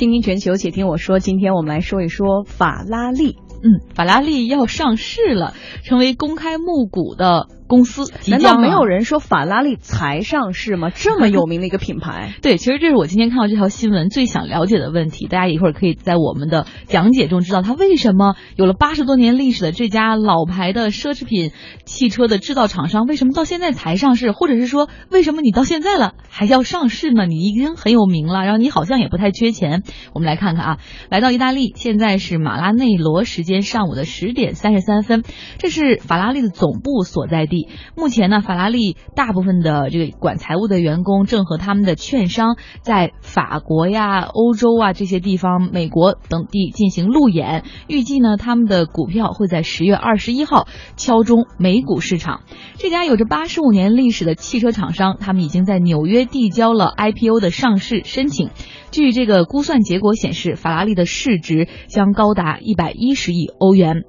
听听全球，且听我说。今天我们来说一说法拉利。嗯，法拉利要上市了，成为公开募股的。公司难道没有人说法拉利才上市吗？这么有名的一个品牌。对，其实这是我今天看到这条新闻最想了解的问题。大家一会儿可以在我们的讲解中知道，它为什么有了八十多年历史的这家老牌的奢侈品汽车的制造厂商，为什么到现在才上市？或者是说，为什么你到现在了还要上市呢？你已经很有名了，然后你好像也不太缺钱。我们来看看啊，来到意大利，现在是马拉内罗时间上午的十点三十三分，这是法拉利的总部所在地。目前呢，法拉利大部分的这个管财务的员工正和他们的券商在法国呀、欧洲啊这些地方、美国等地进行路演。预计呢，他们的股票会在十月二十一号敲钟美股市场。这家有着八十五年历史的汽车厂商，他们已经在纽约递交了 IPO 的上市申请。据这个估算结果显示，法拉利的市值将高达一百一十亿欧元。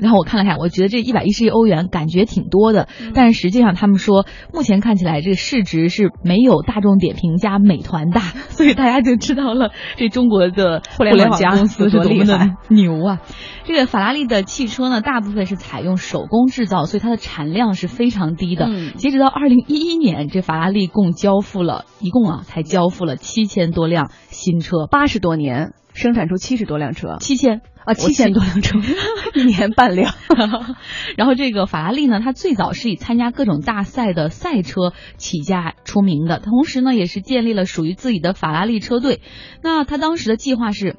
然后我看了看，我觉得这一百一十亿欧元感觉挺多的，但是实际上他们说，目前看起来这个市值是没有大众点评加美团大，所以大家就知道了这中国的互联网公司是多么的牛啊！这个法拉利的汽车呢，大部分是采用手工制造，所以它的产量是非常低的。截止到二零一一年，这法拉利共交付了一共啊，才交付了七千多辆新车，八十多年生产出七十多辆车，七千。啊，七千多辆车，一年半辆。然后这个法拉利呢，它最早是以参加各种大赛的赛车起家出名的，同时呢，也是建立了属于自己的法拉利车队。那他当时的计划是。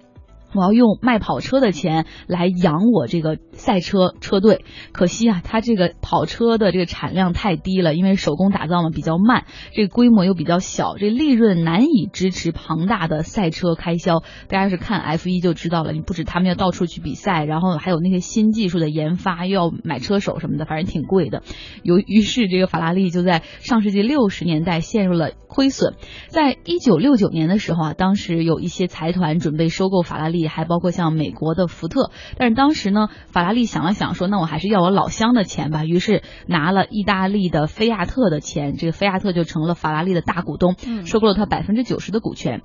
我要用卖跑车的钱来养我这个赛车车队，可惜啊，它这个跑车的这个产量太低了，因为手工打造嘛比较慢，这个规模又比较小，这利润难以支持庞大的赛车开销。大家是看 F 一就知道了，你不止他们要到处去比赛，然后还有那些新技术的研发，又要买车手什么的，反正挺贵的。由于是这个法拉利就在上世纪六十年代陷入了亏损，在一九六九年的时候啊，当时有一些财团准备收购法拉利。还包括像美国的福特，但是当时呢，法拉利想了想，说那我还是要我老乡的钱吧，于是拿了意大利的菲亚特的钱，这个菲亚特就成了法拉利的大股东，收购了他百分之九十的股权。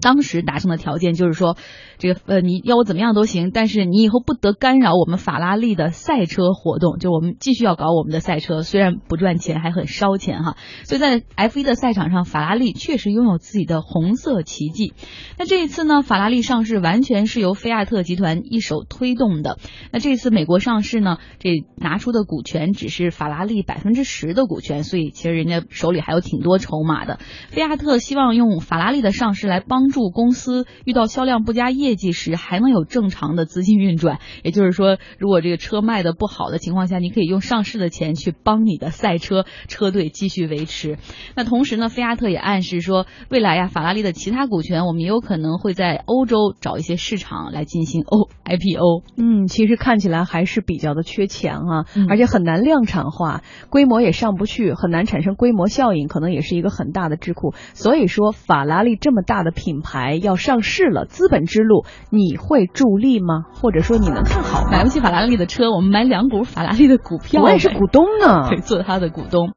当时达成的条件就是说，这个呃，你要我怎么样都行，但是你以后不得干扰我们法拉利的赛车活动，就我们继续要搞我们的赛车，虽然不赚钱，还很烧钱哈。所以在 F1 的赛场上，法拉利确实拥有自己的红色奇迹。那这一次呢，法拉利上市完全是由菲亚特集团一手推动的。那这次美国上市呢，这拿出的股权只是法拉利百分之十的股权，所以其实人家手里还有挺多筹码的。菲亚特希望用法拉利的上市来帮。帮助公司遇到销量不佳业绩时还能有正常的资金运转，也就是说，如果这个车卖的不好的情况下，你可以用上市的钱去帮你的赛车车队继续维持。那同时呢，菲亚特也暗示说，未来呀，法拉利的其他股权我们也有可能会在欧洲找一些市场来进行 O IPO。嗯，其实看起来还是比较的缺钱啊，而且很难量产化，规模也上不去，很难产生规模效应，可能也是一个很大的智库。所以说，法拉利这么大的品。品牌要上市了，资本之路你会助力吗？或者说你能看好？买不起法拉利的车，我们买两股法拉利的股票，我也是股东呢，做他的股东。